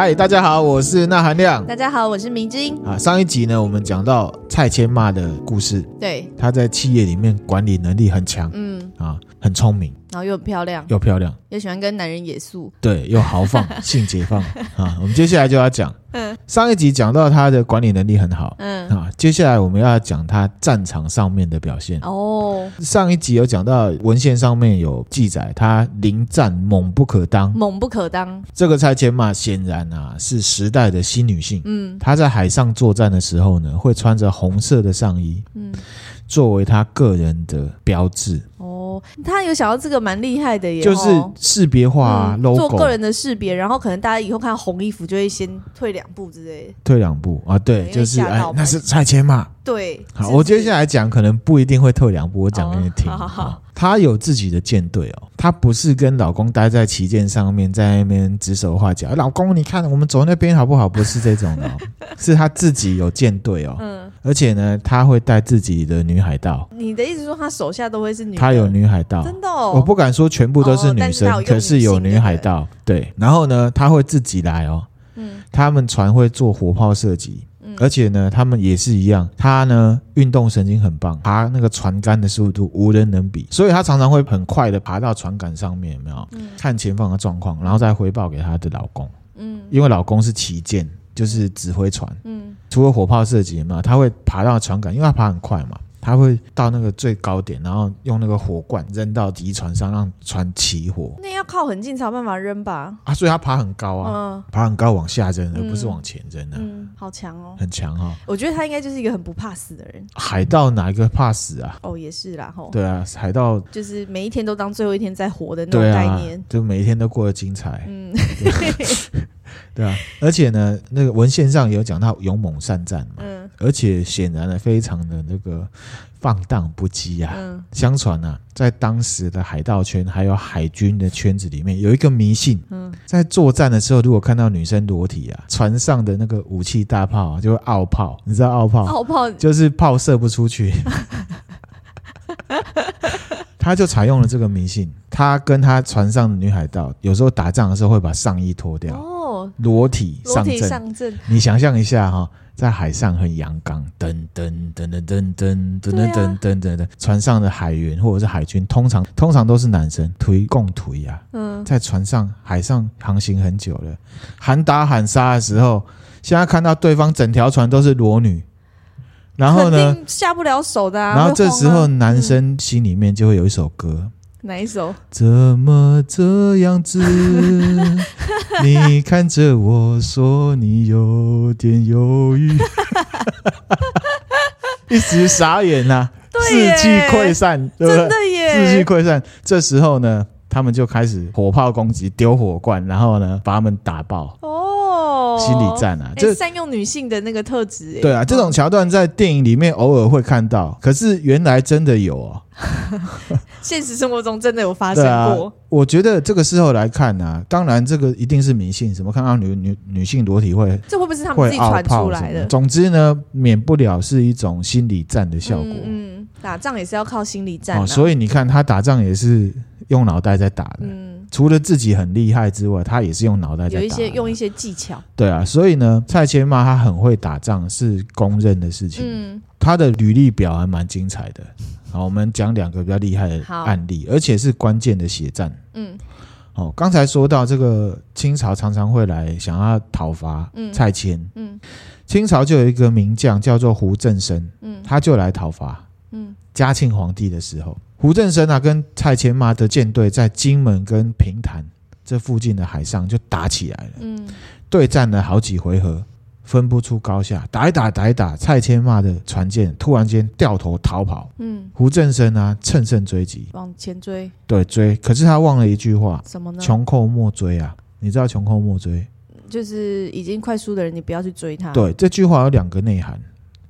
嗨，大家好，我是那含亮。大家好，我是明晶。啊，上一集呢，我们讲到蔡千骂的故事。对，他在企业里面管理能力很强，嗯，啊，很聪明，然后又很漂亮，又漂亮，又喜欢跟男人野宿，对，又豪放，性解放。啊。我们接下来就要讲，嗯，上一集讲到她的管理能力很好，嗯，啊，接下来我们要讲她战场上面的表现。哦，上一集有讲到文献上面有记载，她临战猛不可当，猛不可当。这个蔡千妈显然啊是时代的新女性，嗯，她在海上作战的时候呢，会穿着红色的上衣，嗯，作为她个人的标志。哦，她有想到这个蛮厉害的耶，就是识别化啊，logo，做个人的识别，然后可能大家以后看到红衣服就会先退两步之类的，退两步啊，对，就是哎，那是拆迁嘛。对，好，我接下来讲可能不一定会退两步，我讲给你听。好好好，她有自己的舰队哦，她不是跟老公待在旗舰上面，在那边指手画脚。老公，你看我们走那边好不好？不是这种的，是她自己有舰队哦。嗯，而且呢，他会带自己的女海盗。你的意思说他手下都会是女？他有女海盗，真的哦。我不敢说全部都是女生，可是有女海盗。对，然后呢，他会自己来哦。嗯，他们船会做火炮射击。而且呢，他们也是一样，他呢运动神经很棒，爬那个船杆的速度无人能比，所以他常常会很快的爬到船杆上面，有没有？嗯，看前方的状况，然后再回报给他的老公。嗯，因为老公是旗舰，就是指挥船。嗯，除了火炮射击，有没有？他会爬到船杆，因为他爬很快嘛。他会到那个最高点，然后用那个火罐扔到敌船上，让船起火。那要靠很近才有办法扔吧？啊，所以他爬很高啊，嗯、爬很高往下扔，而不是往前扔的、啊。嗯，好强哦，很强哈、哦。我觉得他应该就是一个很不怕死的人。海盗哪一个怕死啊？哦，也是啦，吼。对啊，海盗就是每一天都当最后一天在活的那种概念，啊、就每一天都过得精彩。嗯。对啊，而且呢，那个文献上有讲到勇猛善战嘛，嗯，而且显然呢，非常的那个放荡不羁啊。嗯，相传呢、啊，在当时的海盗圈还有海军的圈子里面，有一个迷信，嗯，在作战的时候，如果看到女生裸体啊，船上的那个武器大炮啊，就会奥炮，你知道奥炮？奥炮就是炮射不出去。他就采用了这个迷信，他跟他船上的女海盗有时候打仗的时候会把上衣脱掉，哦，裸体上阵，你想象一下哈，在海上很阳刚，噔噔噔噔噔噔噔噔噔噔噔，船上的海员或者是海军，通常通常都是男生，推共推呀。嗯，在船上海上航行很久了，喊打喊杀的时候，现在看到对方整条船都是裸女，然后呢下不了手的。然后这时候男生心里面就会有一首歌。哪一首？怎么这样子？你看着我说你有点犹豫，一时傻眼呐、啊，士气溃散，对不对？真的耶，士气溃散。这时候呢，他们就开始火炮攻击，丢火罐，然后呢，把他们打爆。心理战啊，就善用女性的那个特质。对啊，这种桥段在电影里面偶尔会看到，可是原来真的有哦。现实生活中真的有发生过。啊、我觉得这个时候来看呢、啊，当然这个一定是迷信，什么看到女女女性裸体会，这会不会是他们自己传出来的？总之呢，免不了是一种心理战的效果。嗯，嗯，打仗也是要靠心理战、啊哦。所以你看他打仗也是用脑袋在打的。嗯。除了自己很厉害之外，他也是用脑袋在打。有一些用一些技巧。对啊，所以呢，蔡千妈他很会打仗，是公认的事情。嗯，他的履历表还蛮精彩的。好，我们讲两个比较厉害的案例，而且是关键的血战。嗯，哦，刚才说到这个清朝常常会来想要讨伐蔡千。嗯，清朝就有一个名将叫做胡振声。嗯，他就来讨伐。嗯，嘉庆皇帝的时候。胡振声啊，跟蔡千妈的舰队在金门跟平潭这附近的海上就打起来了。嗯，对战了好几回合，分不出高下，打一打打一打，蔡千骂的船舰突然间掉头逃跑。嗯，胡振声啊，乘胜追击，往前追。对，追。可是他忘了一句话，什么呢？穷寇莫追啊！你知道穷寇莫追，就是已经快输的人，你不要去追他。对，这句话有两个内涵。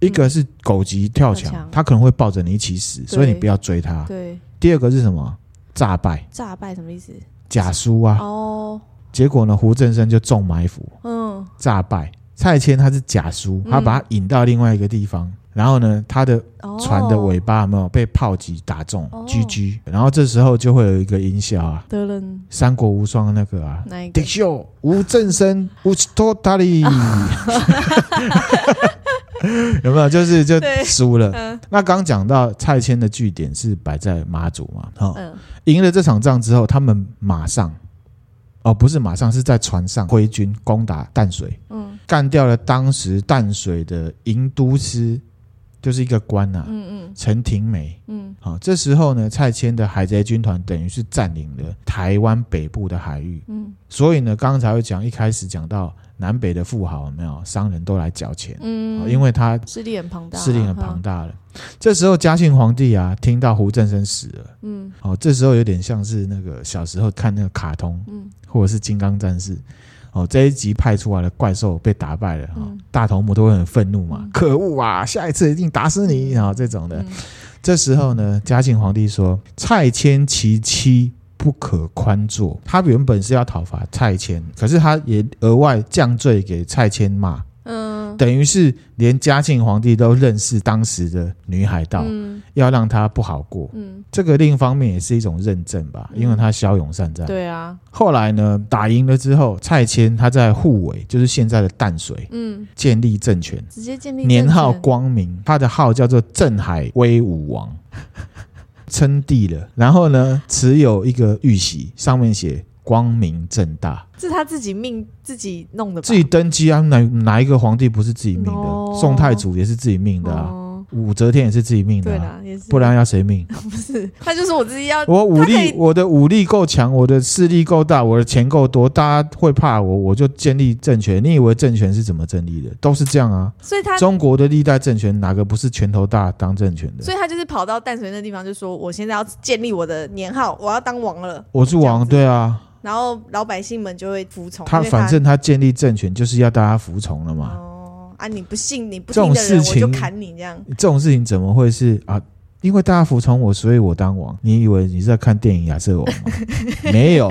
一个是狗急跳墙，嗯、他可能会抱着你一起死，所以你不要追他。对。第二个是什么？诈败。诈败什么意思？假输啊。哦。结果呢？胡振生就中埋伏。嗯。诈败。蔡牵他是假输，他把他引到另外一个地方，嗯、然后呢，他的船的尾巴有没有被炮击打中？GG，然后这时候就会有一个音效啊，得了，三国无双那个啊，哪一个？敌将无正身，无托塔利，有没有？就是就输了。那刚讲到蔡牵的据点是摆在马祖嘛？哈，赢了这场仗之后，他们马上。哦，不是，马上是在船上挥军攻打淡水，嗯，干掉了当时淡水的营都司，就是一个官呐，嗯嗯，陈廷美，嗯，好，这时候呢，蔡牵的海贼军团等于是占领了台湾北部的海域，嗯，所以呢，刚刚才会讲，一开始讲到。南北的富豪有没有商人都来缴钱？嗯，因为他势力很庞大，势力很庞大了。这时候嘉庆皇帝啊，听到胡正生死了，嗯，哦，这时候有点像是那个小时候看那个卡通，嗯，或者是金刚战士，哦，这一集派出来的怪兽被打败了，哦，大头目都会很愤怒嘛，可恶啊，下一次一定打死你啊，这种的。这时候呢，嘉庆皇帝说：“蔡牵其妻。”不可宽坐。他原本是要讨伐蔡牵，可是他也额外降罪给蔡牵骂，嗯，等于是连嘉庆皇帝都认识当时的女海盗，嗯，要让他不好过，嗯，这个另一方面也是一种认证吧，因为他骁勇善战，对啊。后来呢，打赢了之后，蔡牵他在护卫，就是现在的淡水，嗯，建立政权，直接建立，年号光明，他的号叫做镇海威武王。称帝了，然后呢，持有一个玉玺，上面写“光明正大”，是他自己命自己弄的吧？自己登基啊？哪哪一个皇帝不是自己命的.宋太祖也是自己命的啊。Oh. 武则天也是自己命的，啊，不然要谁命？不是，他就是我自己要。我武力，我的武力够强，我的势力够大，我的钱够多，大家会怕我，我就建立政权。你以为政权是怎么建立的？都是这样啊。所以他中国的历代政权哪个不是拳头大当政权的？所以他就是跑到淡水那地方，就说我现在要建立我的年号，我要当王了。我是王，对啊。然后老百姓们就会服从。他反正他建立政权就是要大家服从了嘛。哦啊！你不信，你不信的人，我就砍你这样。这种事情怎么会是啊？因为大家服从我，所以我当王。你以为你是在看电影《亚瑟王》吗？没有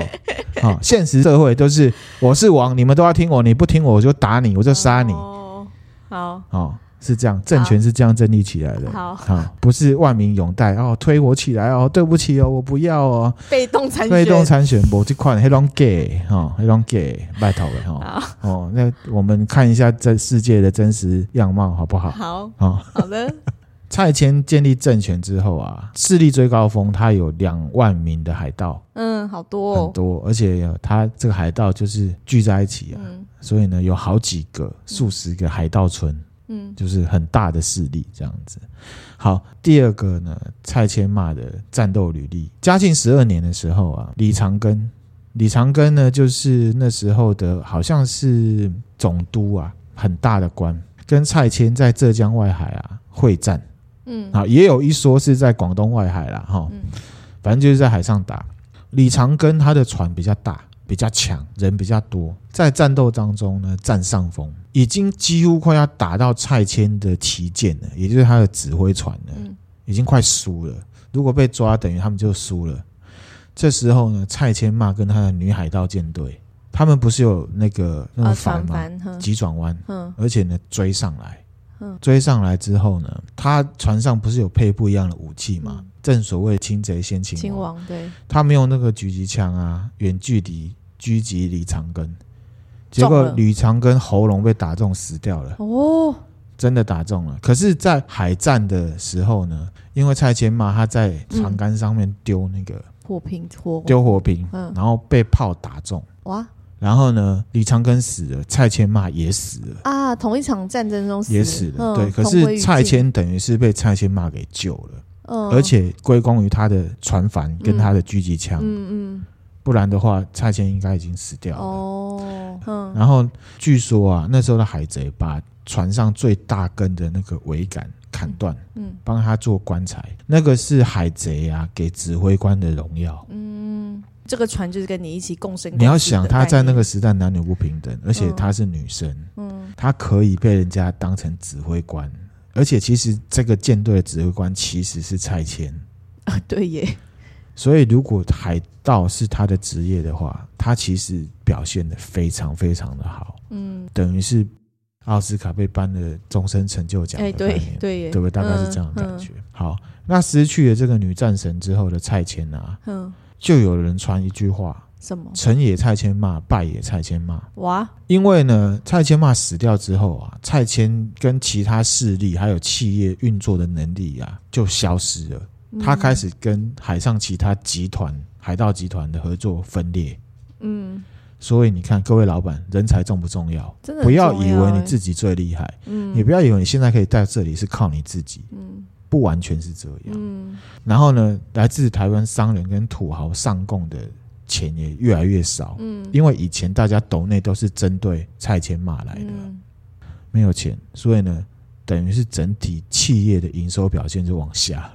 啊！现实社会都是我是王，你们都要听我，你不听我，我就打你，我就杀你。哦，好，好。是这样，政权是这样建立起来的。好，好，不是万民拥戴哦，推我起来哦，对不起哦，我不要哦。被动参选，被动参选，我这款黑龙给哈，黑龙 gay 拜托了哈。哦，那我们看一下这世界的真实样貌，好不好？好，好，好的。蔡牵建立政权之后啊，势力最高峰，他有两万名的海盗。嗯，好多，哦，很多，而且他这个海盗就是聚在一起啊，嗯，所以呢，有好几个、数十个海盗村。嗯，就是很大的势力这样子。好，第二个呢，蔡牵骂的战斗履历。嘉庆十二年的时候啊，李长庚，李长庚呢，就是那时候的好像是总督啊，很大的官，跟蔡牵在浙江外海啊会战。嗯，啊，也有一说是在广东外海啦，哈，反正就是在海上打。李长庚他的船比较大。比较强，人比较多，在战斗当中呢，占上风，已经几乎快要打到蔡牵的旗舰了，也就是他的指挥船了，嗯、已经快输了。如果被抓，等于他们就输了。这时候呢，蔡牵骂跟他的女海盗舰队，他们不是有那个那个帆吗？急转弯，嗯，而且呢追上来，嗯，追上来之后呢，他船上不是有配不一样的武器吗？嗯、正所谓擒贼先擒王，擒王，对，他没有那个狙击枪啊，远距离。狙击李长庚，结果李长庚喉咙被打中死掉了。哦，真的打中了。可是，在海战的时候呢，因为蔡牵骂他在船杆上面丢那个火瓶，火丢火瓶，然后被炮打中。哇！然后呢，李长庚死了，蔡牵骂也死了。啊，同一场战争中死也死了。对，可是蔡牵等于是被蔡牵骂给救了，而且归功于他的船帆跟他的狙击枪。嗯嗯。不然的话，蔡牵应该已经死掉了。哦，嗯。然后据说啊，那时候的海贼把船上最大根的那个桅杆砍断，嗯，帮他做棺材。那个是海贼啊给指挥官的荣耀。嗯，这个船就是跟你一起共生。你要想，他在那个时代男女不平等，而且她是女生，嗯，她可以被人家当成指挥官，而且其实这个舰队的指挥官其实是蔡牵啊，对耶。所以，如果海盗是他的职业的话，他其实表现的非常非常的好。嗯，等于是奥斯卡被颁了终身成就奖的概念，对对，对不对？大概是这样的感觉。好，那失去了这个女战神之后的蔡牵啊，就有人传一句话。什么？成也蔡牵骂，败也蔡牵骂。哇！因为呢，蔡牵骂死掉之后啊，蔡牵跟其他势力还有企业运作的能力啊，就消失了。他开始跟海上其他集团、海盗集团的合作分裂。嗯。所以你看，各位老板，人才重不重要？真的。不要以为你自己最厉害。嗯。也不要以为你现在可以在这里是靠你自己。嗯。不完全是这样。嗯。然后呢，来自台湾商人跟土豪上供的。钱也越来越少，嗯，因为以前大家斗内都是针对蔡牵骂来的，嗯，没有钱，所以呢，等于是整体企业的营收表现就往下，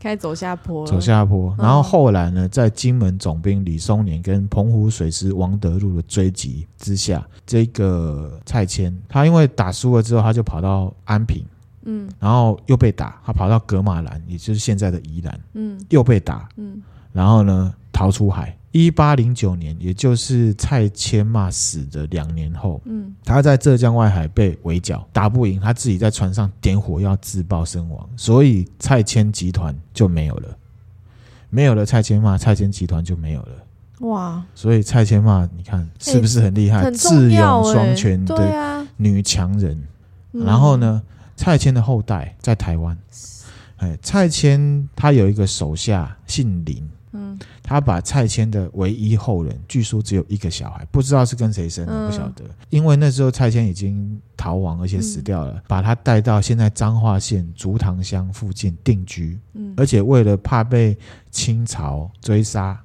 开始走下坡，走下坡。然后后来呢，在金门总兵李松年跟澎湖水师王德禄的追击之下，这个蔡牵他因为打输了之后，他就跑到安平，嗯，然后又被打，他跑到格马兰，也就是现在的宜兰，嗯，又被打，嗯，然后呢，逃出海。一八零九年，也就是蔡牵骂死的两年后，嗯，他在浙江外海被围剿，打不赢，他自己在船上点火要自爆身亡，所以蔡牵集团就没有了，没有了蔡牵骂，蔡牵集团就没有了。哇！所以蔡牵骂，你看是不是很厉害？欸、智勇双全的女强人。啊、然后呢，蔡牵的后代在台湾，哎，蔡牵他有一个手下姓林。嗯，他把蔡牵的唯一后人，据说只有一个小孩，不知道是跟谁生的，不晓得。因为那时候蔡牵已经逃亡，而且死掉了，把他带到现在彰化县竹塘乡附近定居。嗯，而且为了怕被清朝追杀，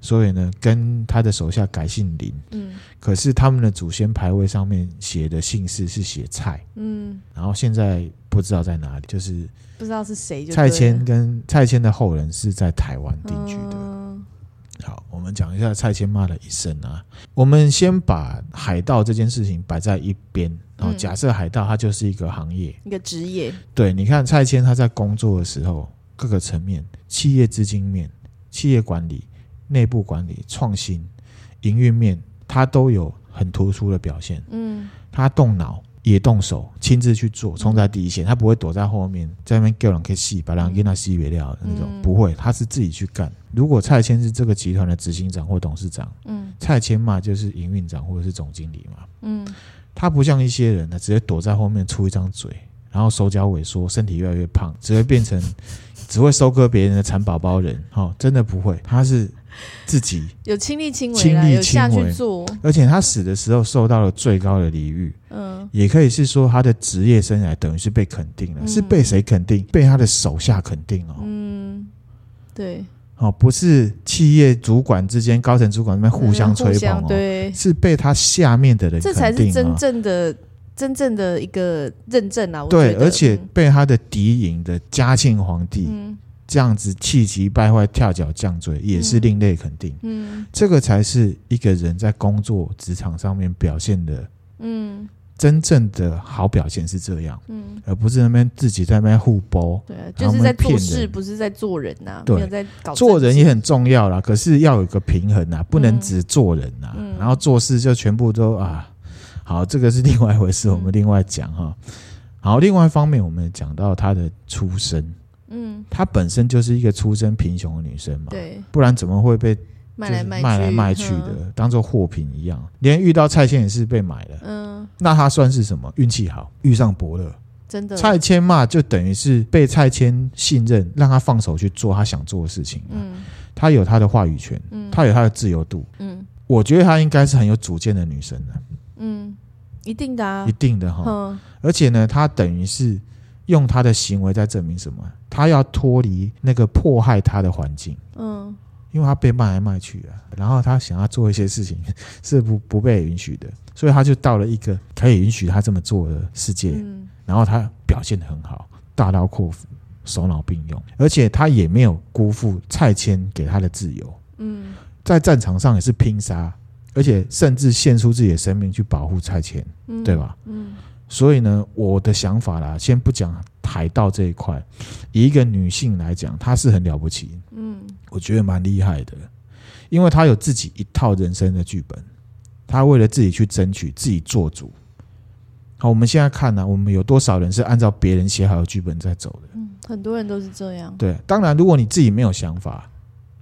所以呢，跟他的手下改姓林。嗯，可是他们的祖先牌位上面写的姓氏是写蔡。嗯，然后现在不知道在哪里，就是。不知道是谁。蔡牵跟蔡牵的后人是在台湾定居的。嗯、好，我们讲一下蔡牵骂的一生啊。我们先把海盗这件事情摆在一边，然后假设海盗它就是一个行业，一个职业。对，你看蔡牵他在工作的时候，各个层面，企业资金面、企业管理、内部管理、创新、营运面，他都有很突出的表现。嗯，他动脑。也动手，亲自去做，冲在第一线。他不会躲在后面，在那边叫人可以洗，把人给他洗别掉的那种，嗯、不会，他是自己去干。如果蔡谦是这个集团的执行长或董事长，嗯，蔡谦嘛就是营运长或者是总经理嘛，嗯，他不像一些人呢，直接躲在后面出一张嘴，然后手脚萎缩，身体越来越胖，只会变成只会收割别人的蚕宝宝人。哦，真的不会，他是。自己有亲力亲为，亲力亲为。做，而且他死的时候受到了最高的礼遇，嗯，也可以是说他的职业生涯等于是被肯定了，嗯、是被谁肯定？被他的手下肯定哦，嗯，对，哦，不是企业主管之间、高层主管那边互相吹捧哦，对，是被他下面的人这才是真正的、真正的一个认证啊！对，而且被他的敌营的嘉庆皇帝，嗯。这样子气急败坏、跳脚犟嘴，也是另类肯定。嗯，这个才是一个人在工作职场上面表现的，嗯，真正的好表现是这样，嗯，而不是那边自己在那边互包，对，就是在做事，不是在做人呐。对，在搞做人也很重要啦，可是要有一个平衡呐，不能只做人呐，然后做事就全部都啊，好，这个是另外一回事，我们另外讲哈。好，另外一方面，我们讲到他的出身。嗯，她本身就是一个出身贫穷的女生嘛，对，不然怎么会被卖来卖卖来卖去的，嗯、当做货品一样？连遇到蔡牵也是被买的，嗯，那她算是什么？运气好，遇上伯乐，真的。蔡牵嘛就等于是被蔡牵信任，让他放手去做他想做的事情，嗯，他有他的话语权，嗯，他有他的自由度，嗯，我觉得她应该是很有主见的女生的，嗯，一定的啊，一定的哈，嗯、而且呢，她等于是。用他的行为在证明什么？他要脱离那个迫害他的环境。嗯，因为他被卖来卖去啊，然后他想要做一些事情 是不不被允许的，所以他就到了一个可以允许他这么做的世界。嗯，然后他表现得很好，大刀阔斧，手脑并用，而且他也没有辜负蔡牵给他的自由。嗯，在战场上也是拼杀，而且甚至献出自己的生命去保护蔡牵，嗯，对吧？嗯。所以呢，我的想法啦，先不讲海盗这一块，以一个女性来讲，她是很了不起，嗯，我觉得蛮厉害的，因为她有自己一套人生的剧本，她为了自己去争取，自己做主，好，我们现在看呢、啊，我们有多少人是按照别人写好的剧本在走的？嗯，很多人都是这样。对，当然，如果你自己没有想法，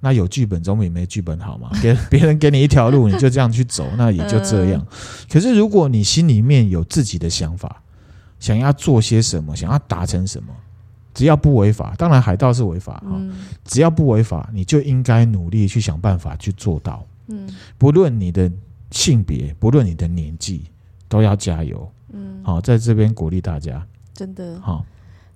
那有剧本总比没剧本好嘛。给 别人给你一条路，你就这样去走，那也就这样。可是，如果你心里面有自己的想法，想要做些什么，想要达成什么，只要不违法，当然海盗是违法哈。只要不违法，你就应该努力去想办法去做到。嗯，不论你的性别，不论你的年纪，都要加油。嗯，好，在这边鼓励大家，真的好。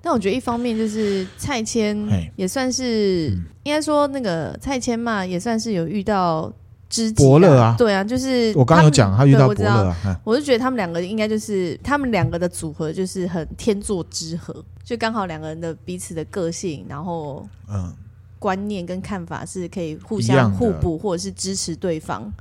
但我觉得一方面就是蔡牵也算是，应该说那个蔡牵嘛，也算是有遇到知己伯乐啊，对啊，就是我刚刚有讲他遇到伯乐啊，我就觉得他们两个应该就是他们两个的组合就是很天作之合，就刚好两个人的彼此的个性，然后嗯，观念跟看法是可以互相互补或者是支持对方。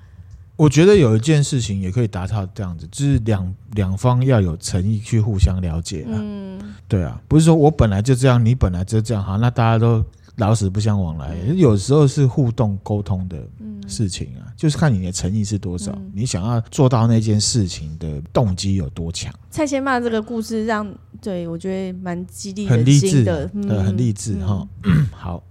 我觉得有一件事情也可以达到这样子，就是两两方要有诚意去互相了解啊。嗯，对啊，不是说我本来就这样，你本来就这样，好，那大家都老死不相往来。嗯，有时候是互动沟通的事情啊，就是看你的诚意是多少，嗯，你想要做到那件事情的动机有多强。蔡先骂这个故事让对我觉得蛮激励很励志的，嗯，很励志哈。好，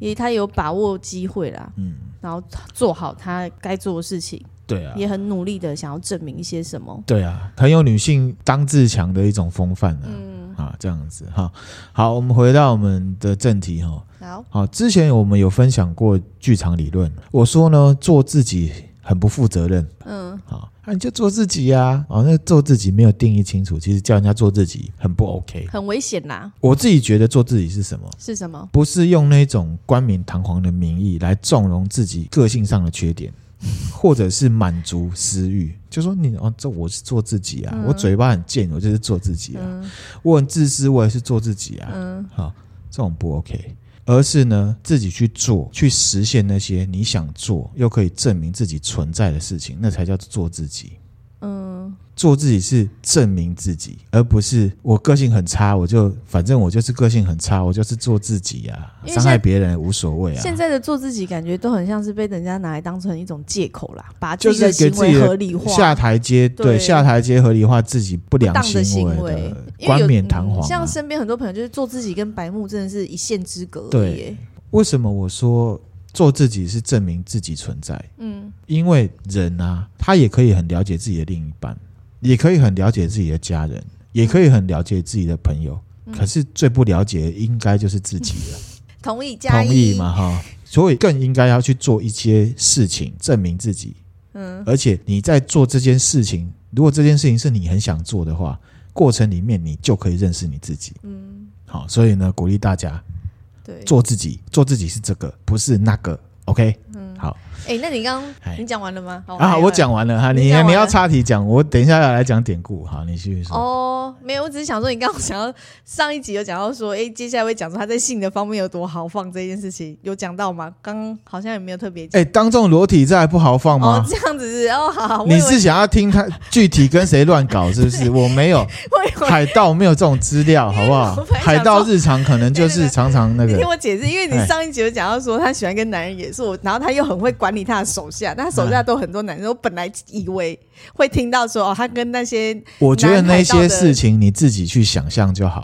因为他有把握机会啦，嗯。然后做好他该做的事情，对啊，也很努力的想要证明一些什么，对啊，很有女性当自强的一种风范啊，嗯。啊，这样子哈，好，我们回到我们的正题哈，好，好，之前我们有分享过剧场理论，我说呢，做自己很不负责任，嗯，好。那、啊、你就做自己呀、啊！哦，那做自己没有定义清楚，其实叫人家做自己很不 OK，很危险呐。我自己觉得做自己是什么？是什么？不是用那种冠冕堂皇的名义来纵容自己个性上的缺点，或者是满足私欲。就说你哦，这我是做自己啊，嗯、我嘴巴很贱，我就是做自己啊。嗯、我很自私，我也是做自己啊。嗯，好、哦，这种不 OK。而是呢，自己去做，去实现那些你想做又可以证明自己存在的事情，那才叫做自己。嗯，做自己是证明自己，而不是我个性很差，我就反正我就是个性很差，我就是做自己啊，伤害别人无所谓啊。现在的做自己感觉都很像是被人家拿来当成一种借口啦，把自己的行为合理化，下台阶，对，下台阶合理化自己不良行为，冠冕堂皇。像身边很多朋友就是做自己跟白目真的是一线之隔。对，为什么我说？做自己是证明自己存在，嗯，因为人啊，他也可以很了解自己的另一半，也可以很了解自己的家人，也可以很了解自己的朋友，嗯、可是最不了解应该就是自己了。同意加，同意嘛哈，所以更应该要去做一些事情证明自己，嗯，而且你在做这件事情，如果这件事情是你很想做的话，过程里面你就可以认识你自己，嗯，好，所以呢，鼓励大家。对做自己，做自己是这个，不是那个。OK。哎、欸，那你刚刚你讲完了吗？好啊，我讲完了哈。你你，你要插题讲，我等一下要来讲典故。好，你继续说。哦，没有，我只是想说，你刚刚想要上一集有讲到说，哎、欸，接下来会讲说他在性的方面有多豪放这件事情，有讲到吗？刚刚好像也没有特别。哎、欸，当众裸体这还不豪放吗？哦，这样子是哦，好，好。你是想要听他 具体跟谁乱搞，是不是？我没有，海盗没有这种资料，好不好？海盗日常可能就是常常那个。你听我解释，因为你上一集有讲到说他喜欢跟男人也是我，然后他又很会管理他的手下。他手下都很多男人，我本来以为会听到说哦，他跟那些……我觉得那些事情你自己去想象就好。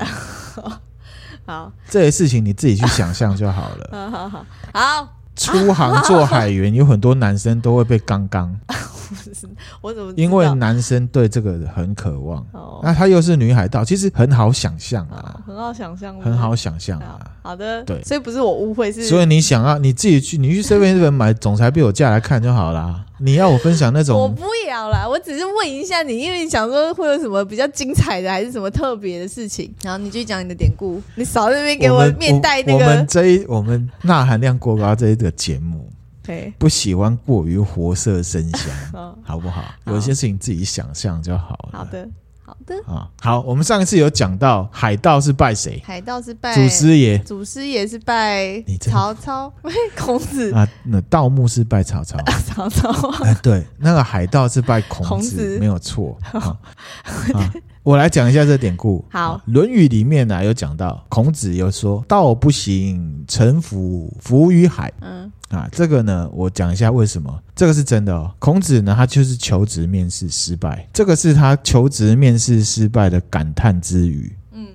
好，这些事情你自己去想象就好了。好 好好，好。出航做海员，有很多男生都会被刚刚。我怎么？因为男生对这个很渴望。那她又是女海盗，其实很好想象啊，很好想象，很好想象啊。好的，对，所以不是我误会，是。所以你想要你自己去，你去 seven eleven 买总裁被我架来看就好啦。你要我分享那种？我不要啦，我只是问一下你，因为你想说会有什么比较精彩的，还是什么特别的事情？然后你去讲你的典故，你少在那边给我面带那个。我们这一我们钠含量过高这一个节目，对，不喜欢过于活色生香，好不好？有些事情自己想象就好了。好的。好的啊，好，我们上一次有讲到海盗是拜谁？海盗是拜祖师爷，祖师爷是拜曹操，孔子啊。那盗墓是拜曹操，曹操。哎，对，那个海盗是拜孔子，没有错。我来讲一下这典故。好，《论语》里面呢、啊、有讲到，孔子有说：“道不行，臣服浮于海。”嗯啊，这个呢，我讲一下为什么这个是真的哦。孔子呢，他就是求职面试失败，这个是他求职面试失败的感叹之语。嗯，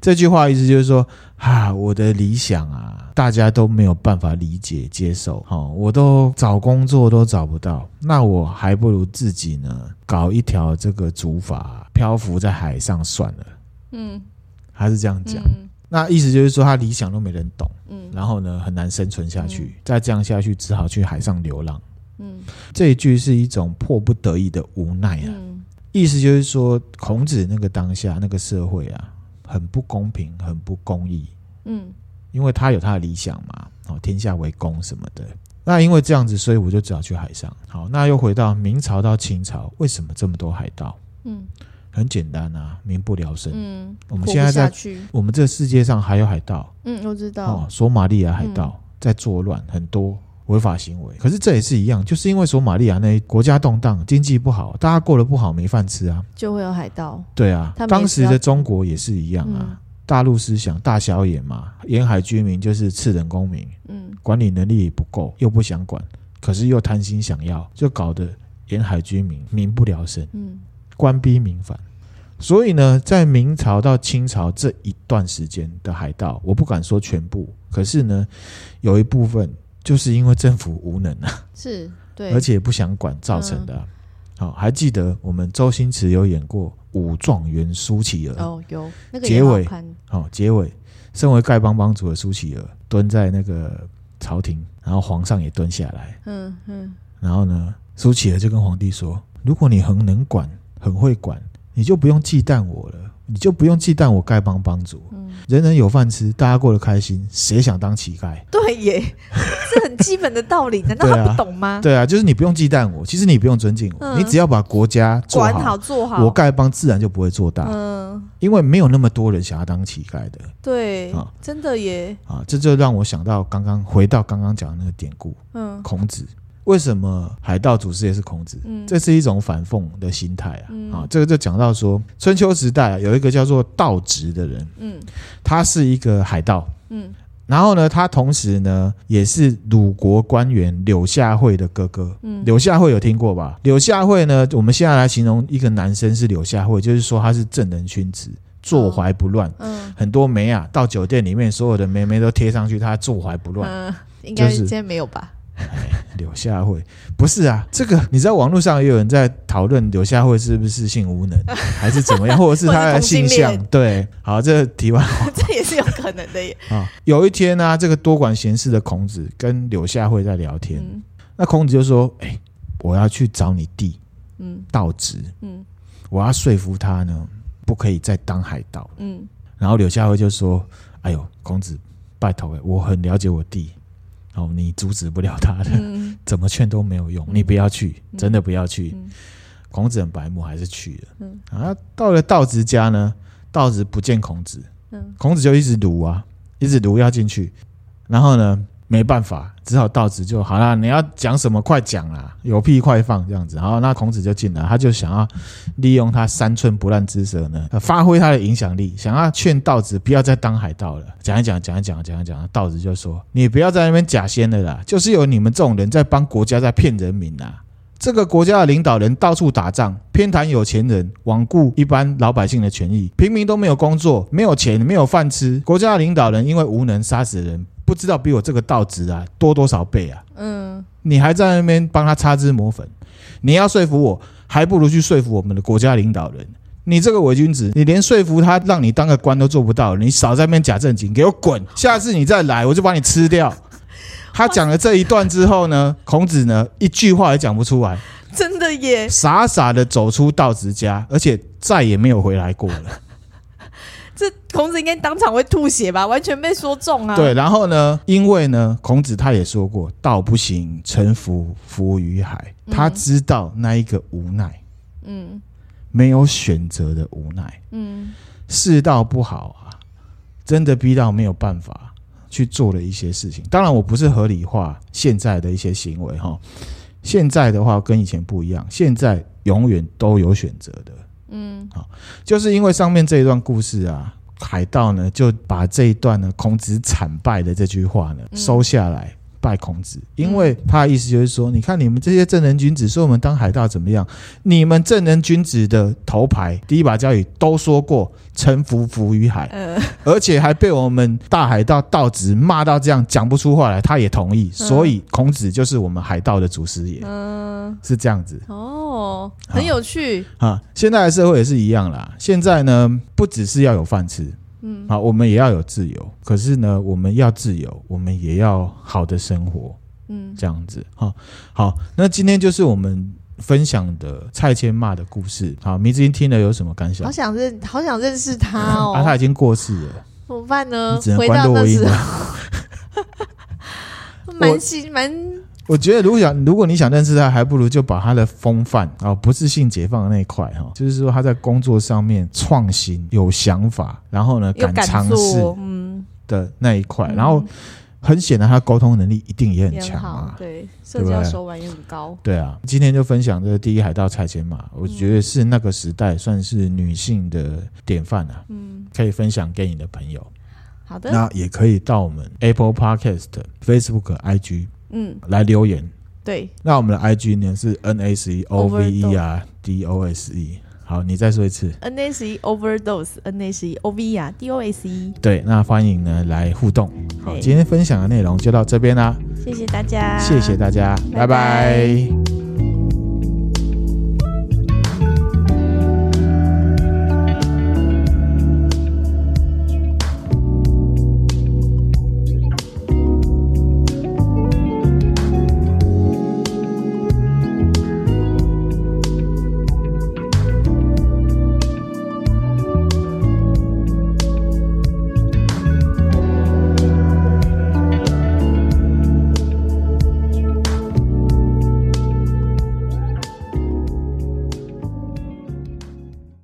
这句话意思就是说，啊，我的理想啊，大家都没有办法理解接受。哦，我都找工作都找不到，那我还不如自己呢，搞一条这个竹筏，漂浮在海上算了。嗯，还是这样讲。嗯。那意思就是说，他理想都没人懂，嗯，然后呢，很难生存下去，嗯、再这样下去，只好去海上流浪，嗯，这一句是一种迫不得已的无奈啊，嗯、意思就是说，孔子那个当下那个社会啊，很不公平，很不公义，嗯，因为他有他的理想嘛，哦，天下为公什么的，那因为这样子，所以我就只好去海上。好，那又回到明朝到清朝，为什么这么多海盗？嗯。很简单啊，民不聊生。嗯，我们现在在我们这世界上还有海盗。嗯，我知道。哦，索马利亚海盗在作乱，很多违法行为。可是这也是一样，就是因为索马利亚那国家动荡，经济不好，大家过得不好，没饭吃啊，就会有海盗。对啊，当时的中国也是一样啊，大陆思想大小眼嘛，沿海居民就是次等公民。嗯，管理能力也不够，又不想管，可是又贪心想要，就搞得沿海居民民不聊生。嗯。官逼民反，所以呢，在明朝到清朝这一段时间的海盗，我不敢说全部，可是呢，有一部分就是因为政府无能啊，是对，而且不想管造成的。哦，还记得我们周星驰有演过《武状元苏乞儿》哦，有那个结尾，好、哦，结尾，身为丐帮帮主的苏乞儿蹲在那个朝廷，然后皇上也蹲下来，嗯嗯，然后呢，苏乞儿就跟皇帝说：“如果你很能管。”很会管，你就不用忌惮我了，你就不用忌惮我丐帮帮主。嗯，人人有饭吃，大家过得开心，谁想当乞丐？对耶，这很基本的道理，难道他不懂吗？对啊，就是你不用忌惮我，其实你不用尊敬我，嗯、你只要把国家做好，管好做好，我丐帮自然就不会做大。嗯，因为没有那么多人想要当乞丐的。对啊，真的耶。啊，这就让我想到刚刚回到刚刚讲的那个典故。嗯，孔子。为什么海盗祖师爷是孔子？嗯，这是一种反讽的心态啊！嗯、啊，这个就讲到说，春秋时代、啊、有一个叫做道直的人，嗯，他是一个海盗，嗯，然后呢，他同时呢也是鲁国官员柳下惠的哥哥，嗯，柳下惠有听过吧？柳下惠呢，我们现在来形容一个男生是柳下惠，就是说他是正人君子，坐怀不乱，嗯，很多妹啊到酒店里面，所有的妹妹都贴上去，他坐怀不乱，嗯，应该是今天没有吧？哎，柳下惠不是啊，这个你知道网络上也有人在讨论柳下惠是不是性无能，还是怎么样，或者是他的性向？对，好，这个题外话，这也是有可能的耶。啊，有一天呢、啊，这个多管闲事的孔子跟柳下惠在聊天，嗯、那孔子就说：“哎，我要去找你弟，嗯，道直，嗯，我要说服他呢，不可以再当海盗，嗯。然后柳下惠就说：‘哎呦，孔子，拜托，我很了解我弟。’哦，你阻止不了他的，嗯、怎么劝都没有用。嗯、你不要去，嗯、真的不要去。嗯、孔子很白目，还是去了。嗯、啊，到了道子家呢，道子不见孔子，嗯、孔子就一直读啊，一直读要进去。然后呢？没办法，只好道子就好了。你要讲什么，快讲啦！有屁快放这样子。然后那孔子就进来，他就想要利用他三寸不烂之舌呢，发挥他的影响力，想要劝道子不要再当海盗了。讲一讲，讲一讲，讲一讲，道子就说：“你不要在那边假仙了啦，就是有你们这种人在帮国家在骗人民呐。这个国家的领导人到处打仗，偏袒有钱人，罔顾一般老百姓的权益，平民都没有工作，没有钱，没有饭吃。国家的领导人因为无能杀死人。”不知道比我这个道直啊多多少倍啊！嗯，你还在那边帮他擦脂抹粉，你要说服我，还不如去说服我们的国家领导人。你这个伪君子，你连说服他让你当个官都做不到，你少在那边假正经，给我滚！下次你再来，我就把你吃掉。他讲了这一段之后呢，孔子呢一句话也讲不出来，真的耶，傻傻的走出道子家，而且再也没有回来过了。这孔子应该当场会吐血吧？完全被说中啊！对，然后呢？因为呢，孔子他也说过：“道不行，臣服浮于海。”他知道那一个无奈，嗯，没有选择的无奈，嗯，世道不好啊，真的逼到没有办法去做了一些事情。当然，我不是合理化现在的一些行为哈。现在的话跟以前不一样，现在永远都有选择的。嗯，好，就是因为上面这一段故事啊，海盗呢就把这一段呢孔子惨败的这句话呢收下来。拜孔子，因为他的意思就是说，你看你们这些正人君子说我们当海盗怎么样？你们正人君子的头牌第一把交椅都说过臣服浮于海，而且还被我们大海盗道子骂到这样讲不出话来，他也同意，所以孔子就是我们海盗的祖师爷，嗯，是这样子哦，很有趣啊。现在的社会也是一样啦，现在呢不只是要有饭吃。嗯，好，我们也要有自由，可是呢，我们要自由，我们也要好的生活，嗯，这样子，好，好，那今天就是我们分享的蔡千骂的故事，好，迷之音听了有什么感想？好想认，好想认识他 哦，啊，他已经过世了，怎么办呢？你只能关录音了，蛮心蛮。我觉得，如果想如果你想认识他，还不如就把他的风范啊，不是性解放的那一块哈，就是说他在工作上面创新、有想法，然后呢敢尝试嗯的那一块，然后很显然他沟通能力一定也很强啊，对，社交手腕也很高。对啊，今天就分享这个第一海盗蔡牵骂，我觉得是那个时代算是女性的典范啊，嗯，可以分享给你的朋友。好的，那也可以到我们 Apple Podcast、Facebook、IG。嗯，来留言。对，那我们的 IG 呢是 N A C O V E R D O S E。好，你再说一次。N A C Overdose，N A C O V E R D O S E。对，那欢迎呢来互动。好，今天分享的内容就到这边啦。谢谢大家，谢谢大家，拜拜。拜拜。